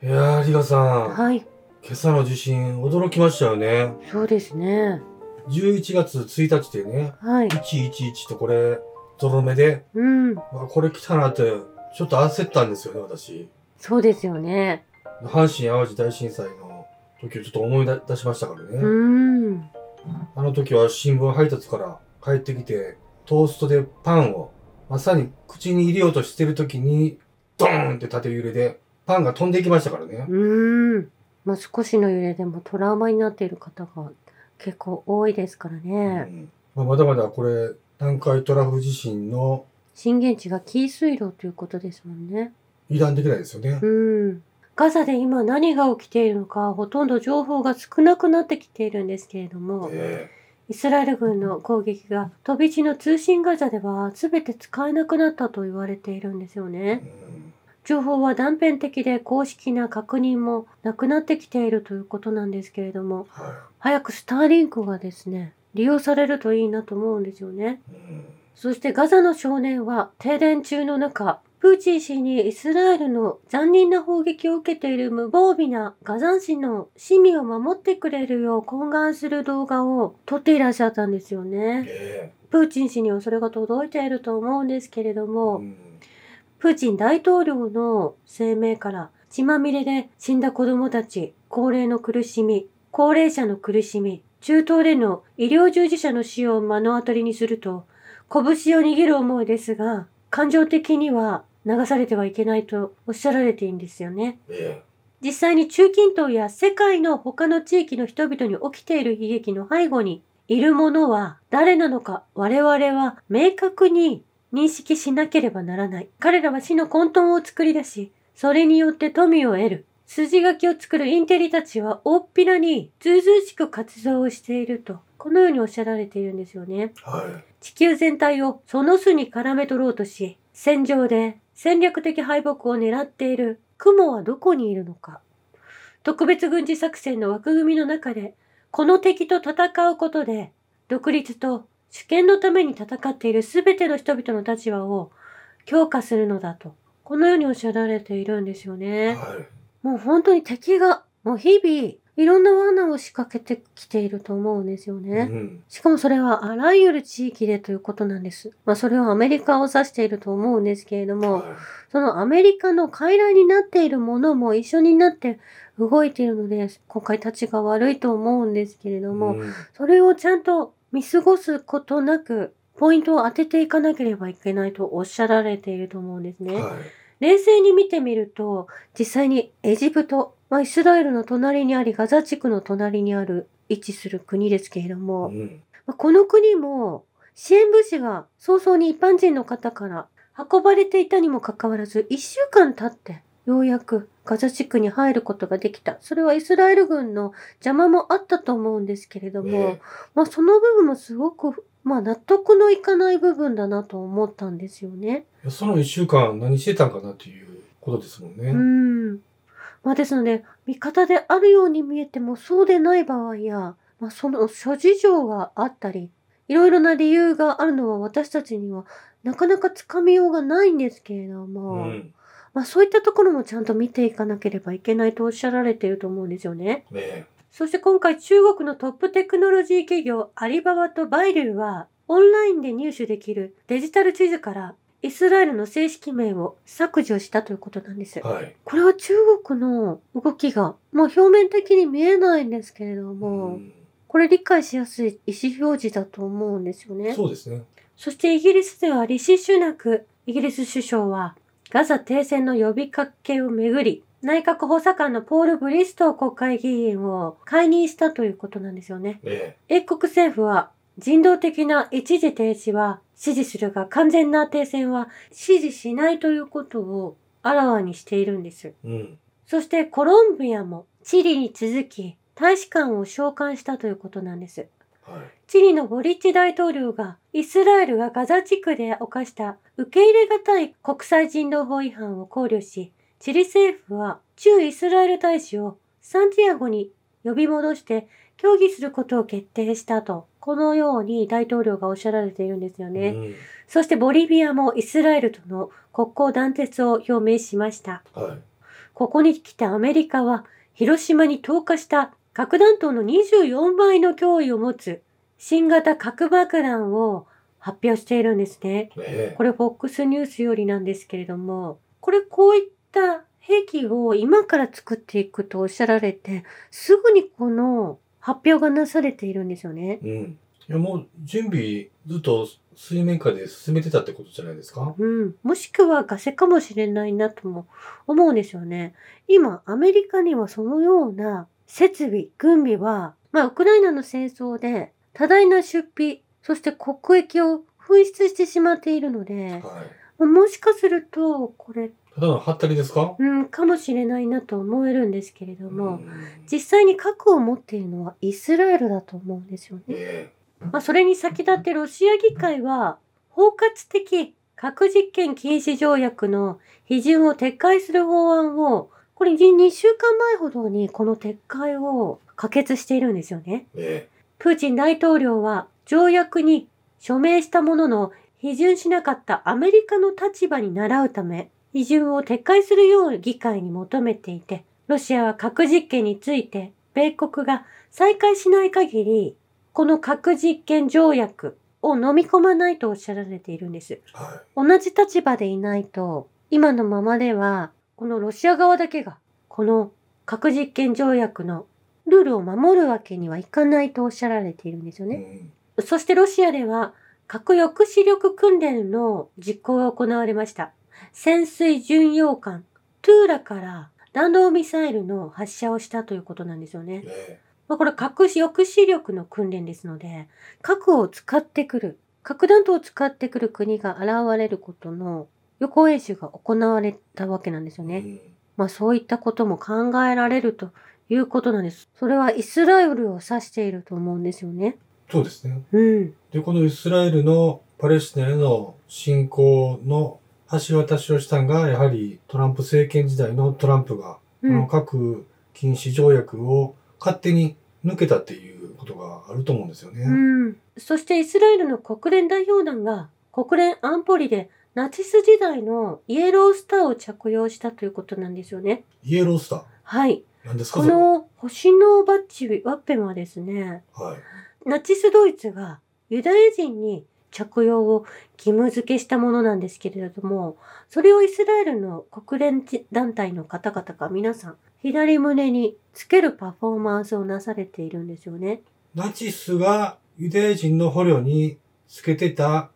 いやー、リカさん、はい、今朝の地震、驚きましたよね。そうですね。11月1日でね、はい。111とこれ、ゾロ目で、うん、まあ、これ来たなって、ちょっと焦ったんですよね、私。そうですよね。阪神淡路大震災の時をちょっと思い出しましたからね。うん。あの時は新聞配達から帰ってきて、トーストでパンを、まさに口に入れようとしてる時に、ドーンって縦揺れで、パンが飛んでいきましたからね。うん。まあ、少しの揺れでもトラウマになっている方が結構多いですからうね。んまあ、まだまだこれ、南海トラフ地震の震源地が紀伊水道ということですもんね。油断できないですよね。うん。ガザで今何が起きているのかほとんど情報が少なくなってきているんですけれども、えイスラエル軍の攻撃が飛び地の通信ガザでは全て使えなくなったと言われているんですよえね。うん情報は断片的で公式な確認もなくなってきているということなんですけれども、は早くスターリンクがですね、利用されるといいなと思うんですよね。いうんそしてガザの少年は停電中の中、プーチン氏にイスラエルの残忍な砲撃を受けている無防備なガザン市の市民を守ってくれるよう懇願する動画を撮っていらっしゃったんですよね。えプーチン氏にはそれが届いていると思うんですけれどえも、うんプーチン大統領の声明から血まみれで死んだ子供たち、高齢の苦しみ、高齢者の苦しみ、中東での医療従事者の死を目の当たりにすると、拳を握る思いですが、感情的には流されてはいけないとおっしゃられているんですよね。え実際に中近東や世界の他の地域の人々に起きている悲劇の背後にいるものは誰なのか我々は明確に認識しなければならない。彼らは死の混沌を作り出し、それによって富を得る。筋書きを作るインテリたちは大っぴらにずうずうしく活動をしていると、このようにおっしゃられているんですよね。えはい。地球全体をその巣に絡め取ろうとし、戦場で戦略的敗北を狙っている雲はどこにいるのか。特別軍事作戦の枠組みの中で、この敵と戦うことで、独立と主権のために戦っている全ての人々の立場を強化するのだと。このようにおっしゃられているんですよね。はい。もう本当に敵が、もう日々、いろんな罠を仕掛けてきていると思うんですよね。うんしかもそれはあらゆる地域でということなんです。まあそれはアメリカを指していると思うんですけれども、はいそのアメリカの傀儡になっているものも一緒になって動いているので、今回立ちが悪いと思うんですけれども、うんそれをちゃんと見過ごすことなく、ポイントを当てていかなければいけないとおっしゃられていると思うんですね。はい冷静に見てみると、実際にエジプト、まあ、イスラエルの隣にあり、ガザ地区の隣にある、位置する国ですけれども、うんまあこの国も支援物資が早々に一般人の方から運ばれていたにもかかわらず1週間経ってようやくガザ地区に入ることができた。それはイスラエル軍の邪魔もあったと思うんですけれども、えまあその部分もすごくまあ納得のいかない部分だなと思ったんですよね。えその一週間何してたんかなっていうことですもんね。うん。まあですので、味方であるように見えてもそうでない場合や、まあその諸事情があったり、いろいろな理由があるのは私たちにはなかなかつかみようがないんですけれども、うんまあそういったところもちゃんと見ていかなければいけないとおっしゃられていると思うんですよね。ねそして今回中国のトップテクノロジー企業アリババとバイルはオンラインで入手できるデジタル地図からイスラエルの正式名を削除したということなんです。はい。これは中国の動きが、まあ表面的に見えないんですけれども、うんこれ理解しやすい意思表示だと思うんですよね。そうですね。そしてイギリスではリシ・シュナク、イギリス首相は、ガザ停戦の呼びかけをめぐり、内閣補佐官のポール・ブリストー国会議員を解任したということなんですよね。ね英国政府は、人道的な一時停止は支持するが、完全な停戦は支持しないということをあらわにしているんです。うん。そしてコロンビアもチリに続き大使館を召喚したということなんです。はい。チリのボリッチ大統領がイスラエルがガザ地区で犯した受け入れがたい国際人道法違反を考慮し、チリ政府は駐イスラエル大使をサンティアゴに呼び戻して協議することを決定したと、このように大統領がおっしゃられているんですよね。うんそしてボリビアもイスラエルとの国交断絶を表明しました。はい。ここに来てアメリカは広島に投下した核弾頭の24倍の脅威を持つ新型核爆弾を発表しているんですね。えこれ FOX ニュースよりなんですけれども、これこういった兵器を今から作っていくとおっしゃられて、すぐにこの発表がなされているんですよね。うん。いや、もう準備ずっと水面下で進めてたってことじゃないですか？うん。もしくはガセかもしれないなとも思うんですよね。今、アメリカにはそのような設備、軍備は、まあ、ウクライナの戦争で多大な出費、そして国益を紛失してしまっているので、はい。もしかすると、これ、ただのハったりですか？うん、かもしれないなと思えるんですけれども、ん実際に核を持っているのはイスラエルだと思うんですよね。えまあ、それに先立ってロシア議会は包括的核実験禁止条約の批准を撤回する法案をこれ2週間前ほどにこの撤回を可決しているんですよね。ええプーチン大統領は条約に署名したものの批准しなかったアメリカの立場に倣うため批准を撤回するよう議会に求めていてロシアは核実験について米国が再開しない限りこの核実験条約を飲み込まないとおっしゃられているんです。は同じ立場でいないと今のままではこのロシア側だけがこの核実験条約のルールを守るわけにはいかないとおっしゃられているんですよい。ね。そしてロシアでは核抑止力訓練の実行が行われました。潜水巡洋艦トゥーラから弾道ミサイルの発射をしたということなんですよねまあ、これ核抑止力の訓練ですので、核を使ってくる、核弾頭を使ってくる国が現れることの予行演習が行われたわけなんですよね。えうんまあそういったことも考えられるということなんです。それはイスラエルを指していると思うんですよね。そうですね。うん。で、このイスラエルのパレスチナへの侵攻の橋渡しをしたのが、やはりトランプ政権時代のトランプが、このうん。核禁止条約を勝手に抜けたっていうことがあると思うんですよね。うん。そしてイスラエルの国連代表団が国連安保理でナチス時代のイエロースターを着用したということなんですよね。イエロースター？はい。何ですか。この星のバッジ、ワッペンはですね、はい。ナチスドイツがユダヤ人に着用を義務付けしたものなんですけれども、それをイスラエルの国連団体の方々が皆さん、左胸につけるパフォーマンスをなされているんですよね。ナチスがユダヤ人の捕虜につけてた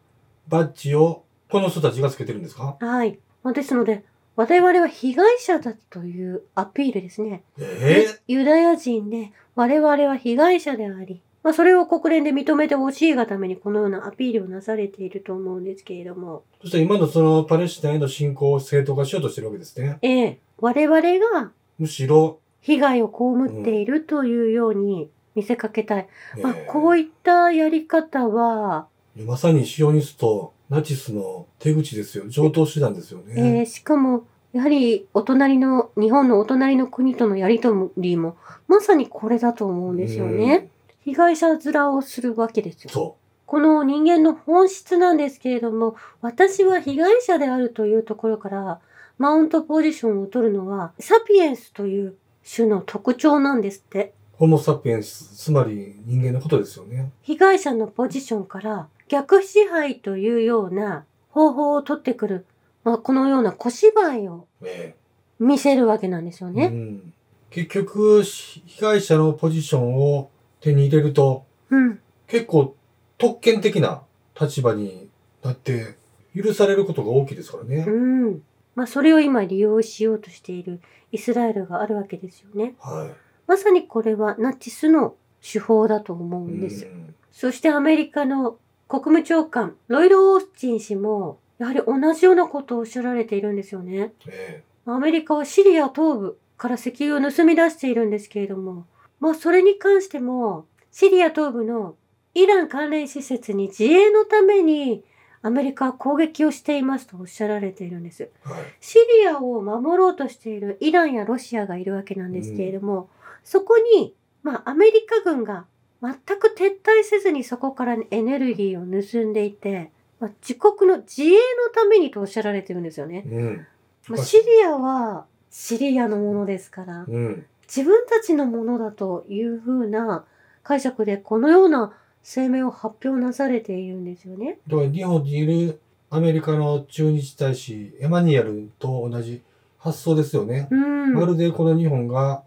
バッジをこの人たちがつけてるんですか？はい。まあですので、我々は被害者だというアピールですね。ええユダヤ人で我々は被害者であり、まあそれを国連で認めてほしいがためにこのようなアピールをなされていると思うんですけれども、そして今のそのパレスチナへの侵攻を正当化しようとしてるわけですね。ええ、我々がむしろ、被害を被っているというように見せかけたい。まあええこういったやり方は、まさにシオニスト、ナチスの手口ですよ。上等手段ですよえね。ーしかも、やはりお隣の、日本のお隣の国とのやりとりも、まさにこれだと思うんですよね。被害者面をするわけですよ。この人間の本質なんですけれども、私は被害者であるというところから、マウントポジションを取るのは、サピエンスという種の特徴なんですって。う。ホモサピエンス、つまり人間のことですよね。被害者のポジションから逆支配というような方法を取ってくる、まあ、このような小芝居をえ見せるわけなんですよえうね。ん、結局、被害者のポジションを手に入れると、うん。結構特権的な立場になって、許されることが大きいですからね。うん。まあ、それを今利用しようとしているイスラエルがあるわけですよね。はまさにこれはナチスの手法だと思うい。んですそしてアメリカの国務長官、ロイド・オースティン氏も、やはり同じようなことをおっしゃられているんですよね。えアメリカはシリア東部から石油を盗み出しているんですけれども、まあそれに関しても、シリア東部のイラン関連施設に自衛のためにアメリカは攻撃をしていますとおっしゃられているんです。えはい。シリアを守ろうとしているイランやロシアがいるわけなんですけれども、そこに、まあアメリカ軍が全く撤退せずにそこからエネルギーを盗んでいて、まあ、自国の自衛のためにとおっしゃられてるんですよね。うん。まあ、シリアはシリアのものですから、うん。自分たちのものだというふうな解釈でこのような声明を発表なされているんですよね。だから日本にいるアメリカの駐日大使、エマニュエルと同じ発想ですよね。うん。まるでこの日本が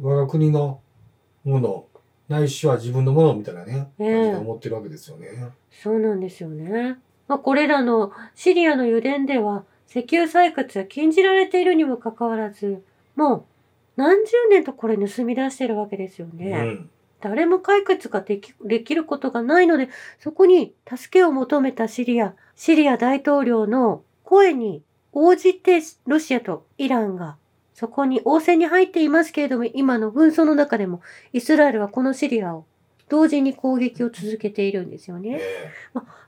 我が国のもの、ないしは自分のものみたいなね、ええ感じで思ってるわけですよね。そうなんですよね。まあ、これらのシリアの油田では石油採掘は禁じられているにもかかわらず、もう何十年とこれ盗み出してるわけですよね。うん。誰も解決ができできることがないので、そこに助けを求めたシリア、シリア大統領の声に応じてロシアとイランがそこに応戦に入っていますけれども、今の紛争の中でもイスラエルはこのシリアを同時に攻撃を続けているんですよね。え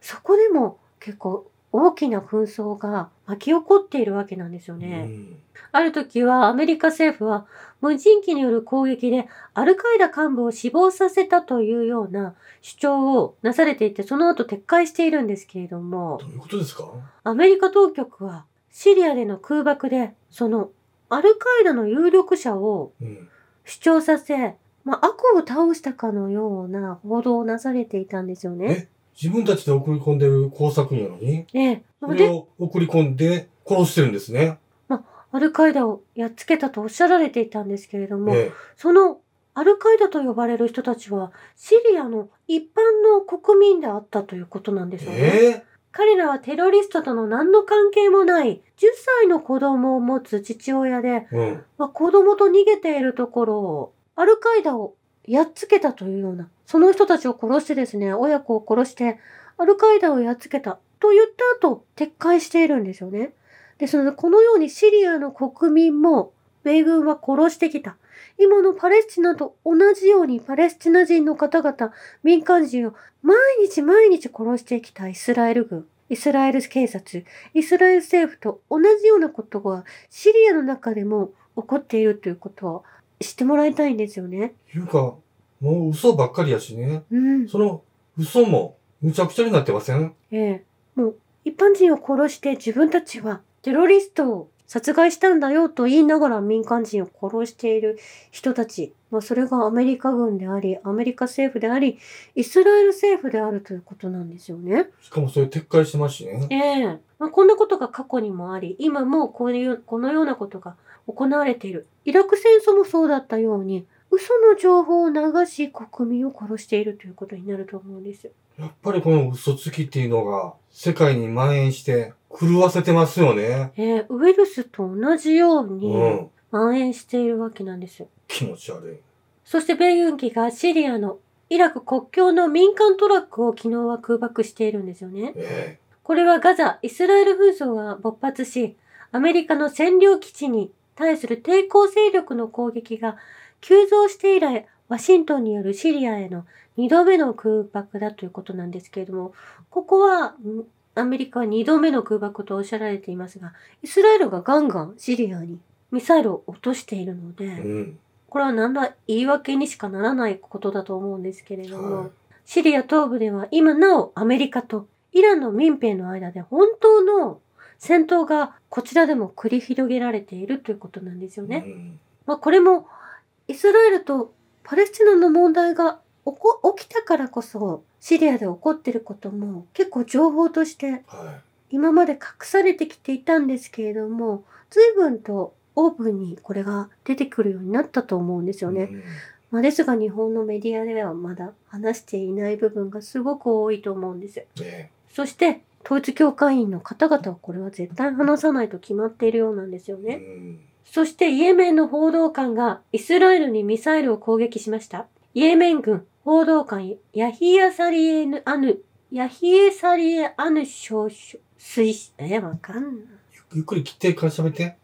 そこでも結構大きな紛争が巻き起こっているわけなんですよえね。うんある時はアメリカ政府は無人機による攻撃でアルカイダ幹部を死亡させたというような主張をなされていてその後撤回しているんですけれどもどういうことですか？アメリカ当局はシリアでの空爆でそのアルカイダの有力者をうん。主張させ、まあ、悪を倒したかのような報道をなされていたんですよね。え？自分たちで送り込んでる工作員やのに、ねそれでを送り込んで殺してるんですね。アルカイダをやっつけたとおっしゃられていたんですけれども、えそのアルカイダと呼ばれる人たちはシリアの一般の国民であったということなんでえすよね。え？彼らはテロリストとの何の関係もない10歳の子供を持つ父親で、えうん。まあ、子供と逃げているところをアルカイダをやっつけたというような、その人たちを殺してですね、親子を殺してアルカイダをやっつけたと言った後、撤回しているんですよね。ですので、このようにシリアの国民も米軍は殺してきた。今のパレスチナと同じようにパレスチナ人の方々、民間人を毎日毎日殺してきたイスラエル軍、イスラエル警察、イスラエル政府と同じようなことがシリアの中でも起こっているということを知ってもらいたいんですよね。いうか、もう嘘ばっかりやしね。うん。その嘘もむちゃくちゃになってません？ええ。もう一般人を殺して自分たちはテロリストを殺害したんだよと言いながら民間人を殺している人たち。まあ、それがアメリカ軍であり、アメリカ政府であり、イスラエル政府であるということなんですよね。しかもそれ撤回してますしね。ええまあ、こんなことが過去にもあり、今もこういう、このようなことが行われている。イラク戦争もそうだったように、嘘の情報を流し国民を殺しているということになると思うんですよ。やっぱりこの嘘つきっていうのが世界に蔓延して狂わせてますよね。ええウイルスと同じよううにん。蔓延しているわけなんですよ。気持ち悪い。そして米軍機がシリアのイラク国境の民間トラックを昨日は空爆しているんですよね。えこれはガザ、イスラエル紛争が勃発し、アメリカの占領基地に対する抵抗勢力の攻撃が急増して以来、ワシントンによるシリアへの2度目の空爆だということなんですけれども、ここは、んアメリカは2度目の空爆とおっしゃられていますが、イスラエルがガンガンシリアにミサイルを落としているので、えうん。これは何ら言い訳にしかならないことだと思うんですけれども、はいシリア東部では今なおアメリカとイランの民兵の間で本当の戦闘がこちらでも繰り広げられているということなんですよね。うんまあこれもイスラエルとパレスチナの問題が起こ起きたからこそシリアで起こっていることも結構情報としては今まで隠されてきていたんですけれども随分とオープンにこれが出てくるようになったと思うんですい。よね。うんまあ、ですが日本のメディアではまだ話していない部分がすごく多いと思うんです。えそして統一教会員の方々はこれは絶対話さないと決まっているようなんですよえね。うんそしてイエメンの報道官がイスラエルにミサイルを攻撃しました。イエメン軍報道官ヤヒヤサリエヌアヌ、ヤヒエサリエアヌ少将、推、え、わかんない。ゆっくり切ってから喋って。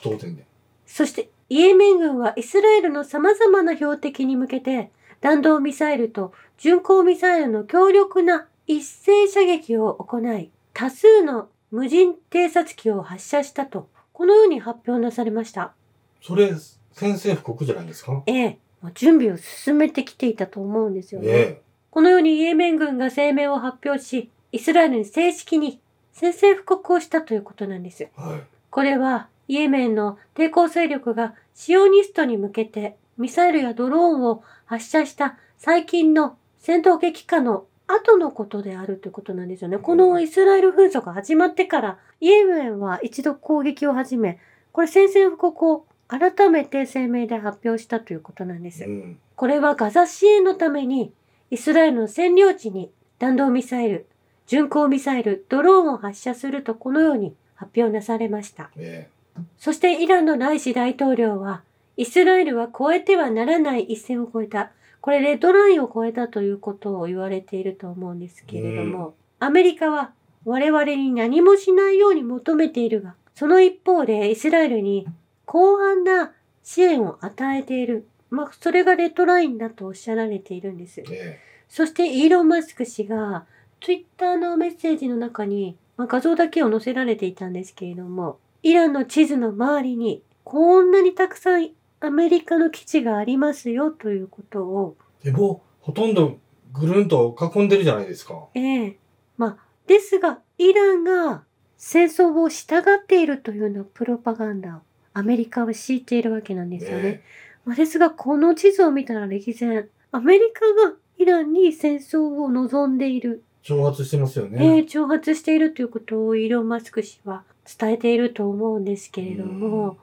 当然で。そしてイエメン軍はイスラエルの様々な標的に向けて弾道ミサイルと巡航ミサイルの強力な一斉射撃を行い多数の無人偵察機を発射したとこのように発表なされました。それ、宣戦布告じゃないですか？ええ、まあ準備を進めてきていたと思うんですよね。えこのようにイエメン軍が声明を発表しイスラエルに正式に宣戦布告をしたということなんです。え。はい。これはイエメンの抵抗勢力がシオニストに向けてミサイルやドローンを発射した最近の戦闘激化の後のことであるということなんですよね。このイスラエル紛争が始まってから、イエメンは一度攻撃を始め、これ宣戦布告を改めて声明で発表したということなんです。うん。これはガザ支援のために、イスラエルの占領地に弾道ミサイル、巡航ミサイル、ドローンを発射するとこのように発表なされました。えそしてイランのライシ大統領は、イスラエルは越えてはならない一線を越えた。これレッドラインを越えたということを言われていると思うんですけれども、アメリカは我々に何もしないように求めているが、その一方でイスラエルに広範な支援を与えている。まあ、それがレッドラインだとおっしゃられているんですえ。えそしてイーロン・マスク氏が Twitter のメッセージの中に、まあ、画像だけを載せられていたんですけれども、イランの地図の周りにこんなにたくさんアメリカの基地がありますよということを、えでも、ほとんどぐるんと囲んでるじゃないですか。ええまあ、ですが、イランが戦争を従っているというようなプロパガンダをアメリカは敷いているわけなんですよね。えまあ、ですが、この地図を見たら歴然、アメリカがイランに戦争を望んでいる、え挑発してますよえね。ー挑発しているということをイーロン・マスク氏は伝えていると思うんですけれども、うん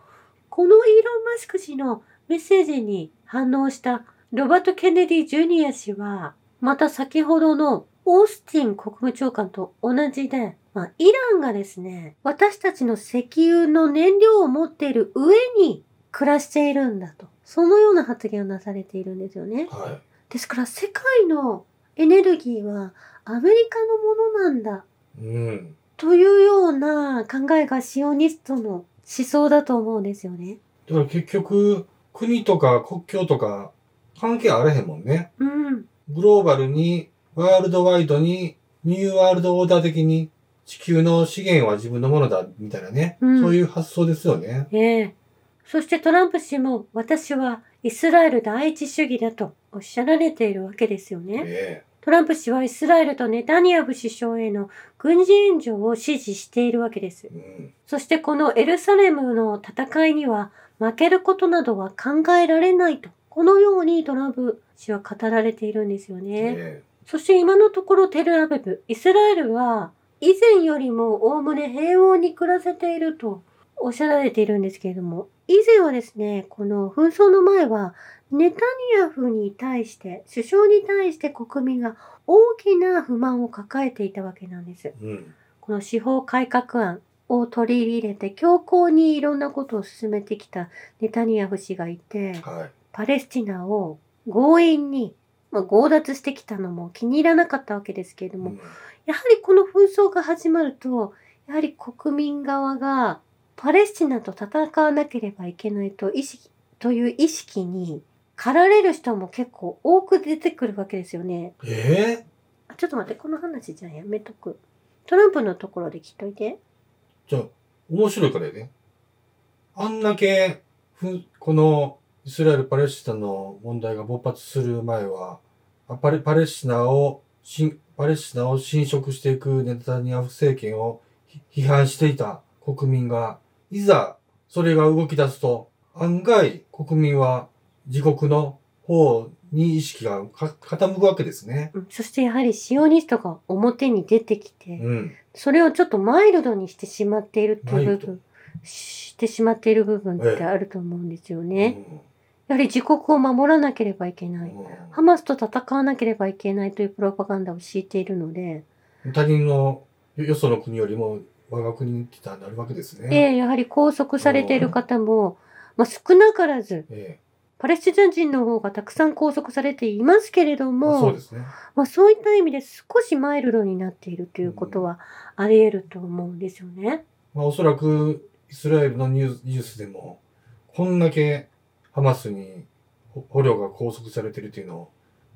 このイーロン・マスク氏のメッセージに反応したロバート・ケネディ・ジュニア氏は、また先ほどのオースティン国務長官と同じで、まあ、イランがですね、私たちの石油の燃料を持っている上に暮らしているんだと。そのような発言をなされているんですよね。はですから世界のエネルギーはアメリカのものなんだい。うん。というような考えがシオニストの思想だと思うんですよね。だから結局、国とか国境とか関係あらへんもんね。うん。グローバルに、ワールドワイドに、ニューワールドオーダー的に、地球の資源は自分のものだ、みたいなね。うんそういう発想ですよね。ええそしてトランプ氏も私はイスラエル第一主義だとおっしゃられているわけですよね。えトランプ氏はイスラエルとネタニヤフ首相への軍事援助を支持しているわけですえ。うん。そしてこのエルサレムの戦いには負けることなどは考えられないと。このようにトランプ氏は語られているんですよね。えそして今のところテルアビブ、イスラエルは以前よりもおおむね平穏に暮らせているとおっしゃられているんですけれども、以前はですね、この紛争の前はネタニヤフに対して、首相に対して国民が大きな不満を抱えていたわけなんです。えうん。この司法改革案を取り入れて強硬にいろんなことを進めてきたネタニヤフ氏がいて、はい。パレスチナを強引に、まあ、強奪してきたのも気に入らなかったわけですけれども、うんやはりこの紛争が始まると、やはり国民側がパレスチナと戦わなければいけないと意識、という意識に駆られる人も結構多く出てくるわけですよね。ええあちょっと待って、この話じゃあやめとく。トランプのところで聞いといて。じゃあ、面白いからやね。あんだけ、ふ、この、イスラエル・パレスチナの問題が勃発する前は、あパレパレスチナを、しパレスチナを侵食していくネタニヤフ政権をひ批判していた国民が、いざそれが動き出すと、案外国民は自国の方に意識がか傾くわけですね。うんそしてやはりシオニストが表に出てきて、うん。それをちょっとマイルドにしてしまっているっていう部分、してしまっている部分ってあると思うんですよね。やはり自国を守らなければいけない。うんハマスと戦わなければいけないというプロパガンダを敷いているので、他人のよよその国よりも我が国ってなるわけですね。ええやはり拘束されている方も、まあ、少なからず、えパレスチナ人の方がたくさん拘束されていますけれどえも、そうですね。まあ、そういった意味で少しマイルドになっているということはあり得ると思うんですよね。まあおそらくイスラエルのニュースニュースでも、こんだけハマスにほ捕虜が拘束されてるっていうのを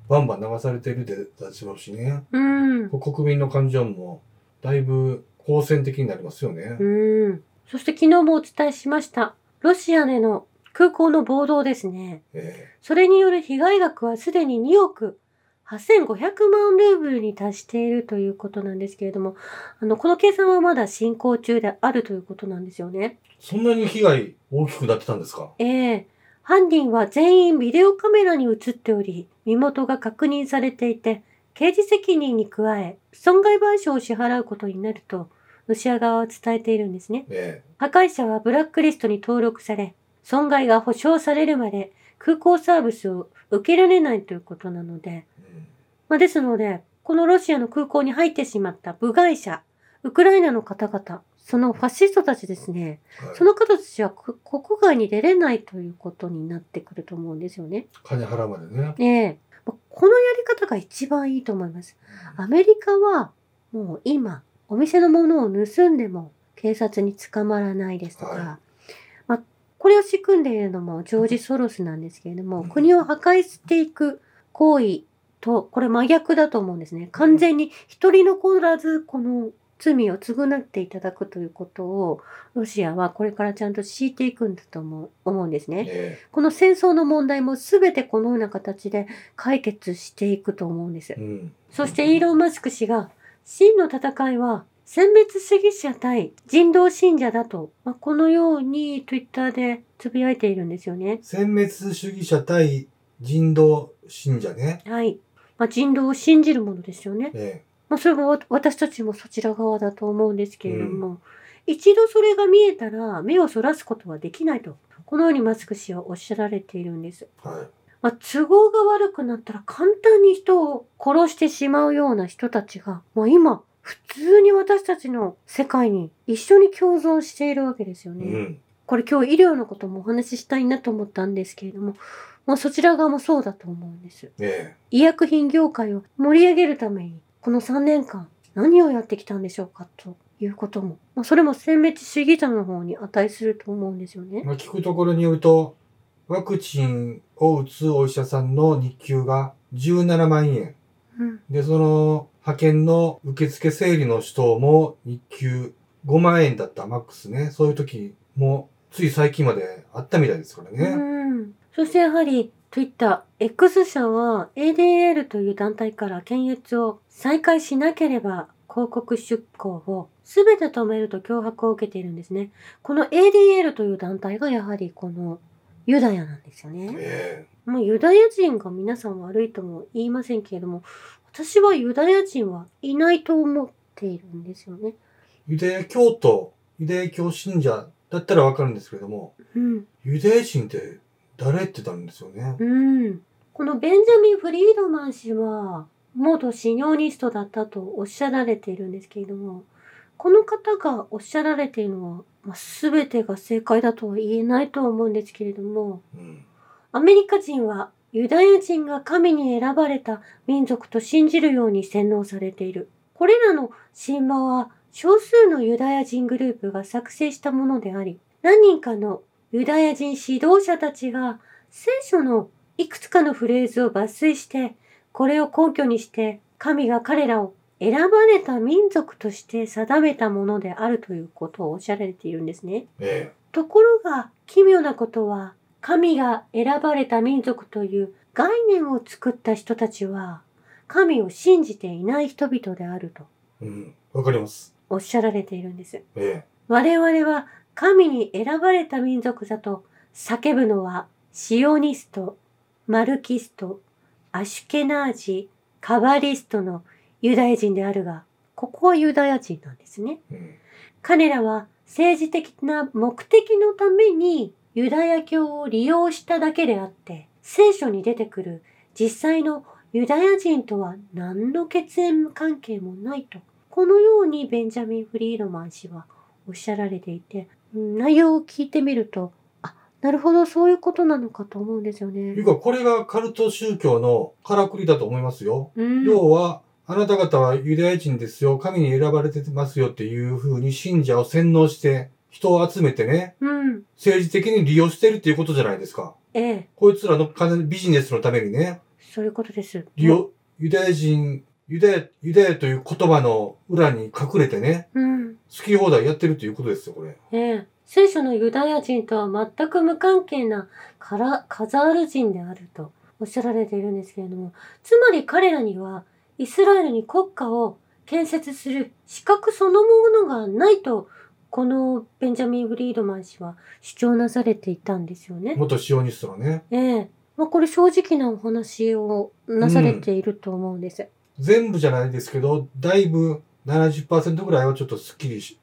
バンバン流されてるでだしょうしね。うん。国民の感情もだいぶ好戦的になりますよね。うん。そして昨日もお伝えしました。ロシアでの空港の暴動ですね。えそれによる被害額はすでに2億8500万ルーブルに達しているということなんですけれども、あの、この計算はまだ進行中であるということなんですよね。そんなに被害大きくなってたんですか？ええ犯人は全員ビデオカメラに映っており、身元が確認されていて、刑事責任に加え、損害賠償を支払うことになると、ロシア側は伝えているんですね。え破壊者はブラックリストに登録され、損害が保証されるまで空港サービスを受けられないということなので、え。まあ、ですので、このロシアの空港に入ってしまった部外者、ウクライナの方々、そのファシストたちですね、うんはいその方たちはく国外に出れないということになってくると思うんですよね。金払うまでね。ええまあこのやり方が一番いいと思います。アメリカはもう今、お店のものを盗んでも警察に捕まらないですとか、はまあ、これを仕組んでいるのもジョージ・ソロスなんですけれども、うん国を破壊していく行為と、これ真逆だと思うんですね。完全に一人残らずこの罪を償っていただくということを、ロシアはこれからちゃんと敷いていくんだと思う思うんですね。えこの戦争の問題も全てこのような形で解決していくと思うんですえ。。うん。そしてイーロン・マスク氏が真の戦いは殲滅主義者対人道信者だと、まあ、このように Twitter でつぶやいているんですよね。殲滅主義者対人道信者ね。はい。まあ、人道を信じるものですよね。えまあ、それもわ私たちもそちら側だと思うんですけれども、一度それが見えたら目をそらすことはできないと、このようにマスク氏はおっしゃられているんです。え。はい。まあ、都合が悪くなったら簡単に人を殺してしまうような人たちが、まあ、今、普通に私たちの世界に一緒に共存しているわけですよね。うん。これ今日医療のこともお話ししたいなと思ったんですけれども、まあ、そちら側もそうだと思うんです。え医薬品業界を盛り上げるために、この3年間何をやってきたんでしょうかということも、まあ、それも殲滅主義者の方に値すると思うんですよね。え。まあ、聞くところによると、ワクチンを打つお医者さんの日給が17万円。うん。で、その派遣の受付整理の人も日給5万円だったマックスね。そういう時もつい最近まであったみたいですからね。うん。そしてやはり Twitter、X 社は ADL という団体から検閲を再開しなければ広告出稿を全て止めると脅迫を受けているんですね。この ADL という団体がやはりこのユダヤなんですよね。えもうユダヤ人が皆さん悪いとも言いませんけれども、私はユダヤ人はいないと思っているんですよね。えユダヤ教徒、ユダヤ教信者だったらわかるんですけれども、うん。ユダヤ人って誰ってなるんですよね。うん。このベンジャミン・フリードマン氏は、元シニョニストだったとおっしゃられているんですけれども、この方がおっしゃられているのは、まあ、全てが正解だとは言えないと思うんですけれども、うん。アメリカ人はユダヤ人が神に選ばれた民族と信じるように洗脳されている。これらの神話は少数のユダヤ人グループが作成したものであり、何人かのユダヤ人指導者たちが聖書のいくつかのフレーズを抜粋して、これを根拠にして神が彼らを選ばれた民族として定めたものであるということをおっしゃられているんですね。えところが奇妙なことは神が選ばれた民族という概念を作った人たちは神を信じていない人々であるとえ。うん。わかります。おっしゃられているんです。え我々は神に選ばれた民族だと叫ぶのはシオニスト、マルキスト、アシュケナージ、カバリストのユダヤ人であるが、ここはユダヤ人なんですね。彼らは政治的な目的のためにユダヤ教を利用しただけであって、聖書に出てくる実際のユダヤ人とは何の血縁関係もないと。このようにベンジャミン・フリードマン氏はおっしゃられていて、うん内容を聞いてみると、あ、なるほど、そういうことなのかと思うんですよというね。か、これがカルト宗教のからくりだと思いますよ。うん。要は、あなた方はユダヤ人ですよ、神に選ばれてますよっていう風に信者を洗脳して、人を集めてね、うん。政治的に利用してるっていうことじゃないですか。ええ、こいつらの金ビジネスのためにね、そういうことです。利用、ユダヤ人、ユダヤ、ユダヤという言葉の裏に隠れてね、うん。好き放題やってるっていうことですよ、これ。ええ、聖書のユダヤ人とは全く無関係なカラカザール人であるとおっしゃられているんですけれども、つまり彼らにはイスラエルに国家を建設する資格そのものがないと、このベンジャミン・フリードマン氏は主張なされていたんですよね。元シオニストのね。ええまあ、これ正直なお話をなされていると思うんです。全部じゃないですけど、だいぶ70%ぐらいはちょっとスッキリし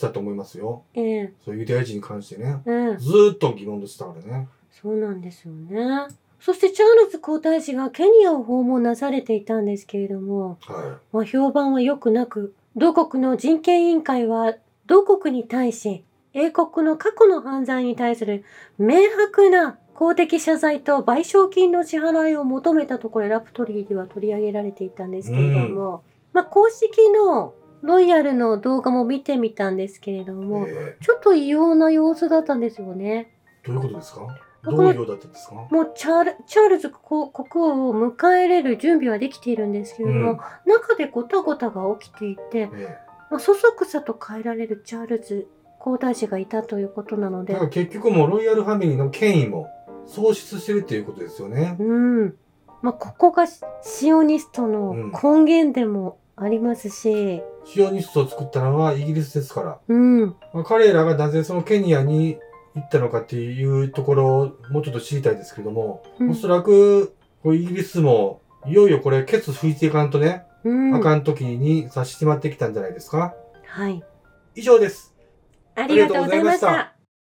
たと思いますよ。ええそういうユダヤ人に関してね。ええずーっと疑問でしたからね。そうなんですよね。そしてチャールズ皇太子がケニアを訪問なされていたんですけれども、はまあ、評判は良くなく、同国の人権委員会は同国に対し、英国の過去の犯罪に対する明白な公的謝罪と賠償金の支払いを求めたところ、ラプトリーでは取り上げられていたんですけれども、まあ、公式のロイヤルの動画も見てみたんですけれどい。も、え。ちょっと異様な様子だったんですよね。ーどういうことですか？どういうようだったんですか？もうチャールチャールズ国国王を迎え入れる準備はできているんですけれども、うん。中でごたごたが起きていて、えまあ、そそくさと変えられるチャールズ皇太子がいたということなので。結局もうロイヤルファミリーの権威も喪失してるっていうことですよね。うん。まあ、ここがシシオニストの根源でもありますし、シオニストを作ったのはイギリスですから。うん。まあ、彼らがなぜそのケニアに行ったのかっていうところをもうちょっと知りたいですけども、うんおそらくイギリスもいよいよこれケツ拭いていかんとね、うん。あかん時に差し迫ってきたんじゃないですか。はい。以上です。ありがとうございました。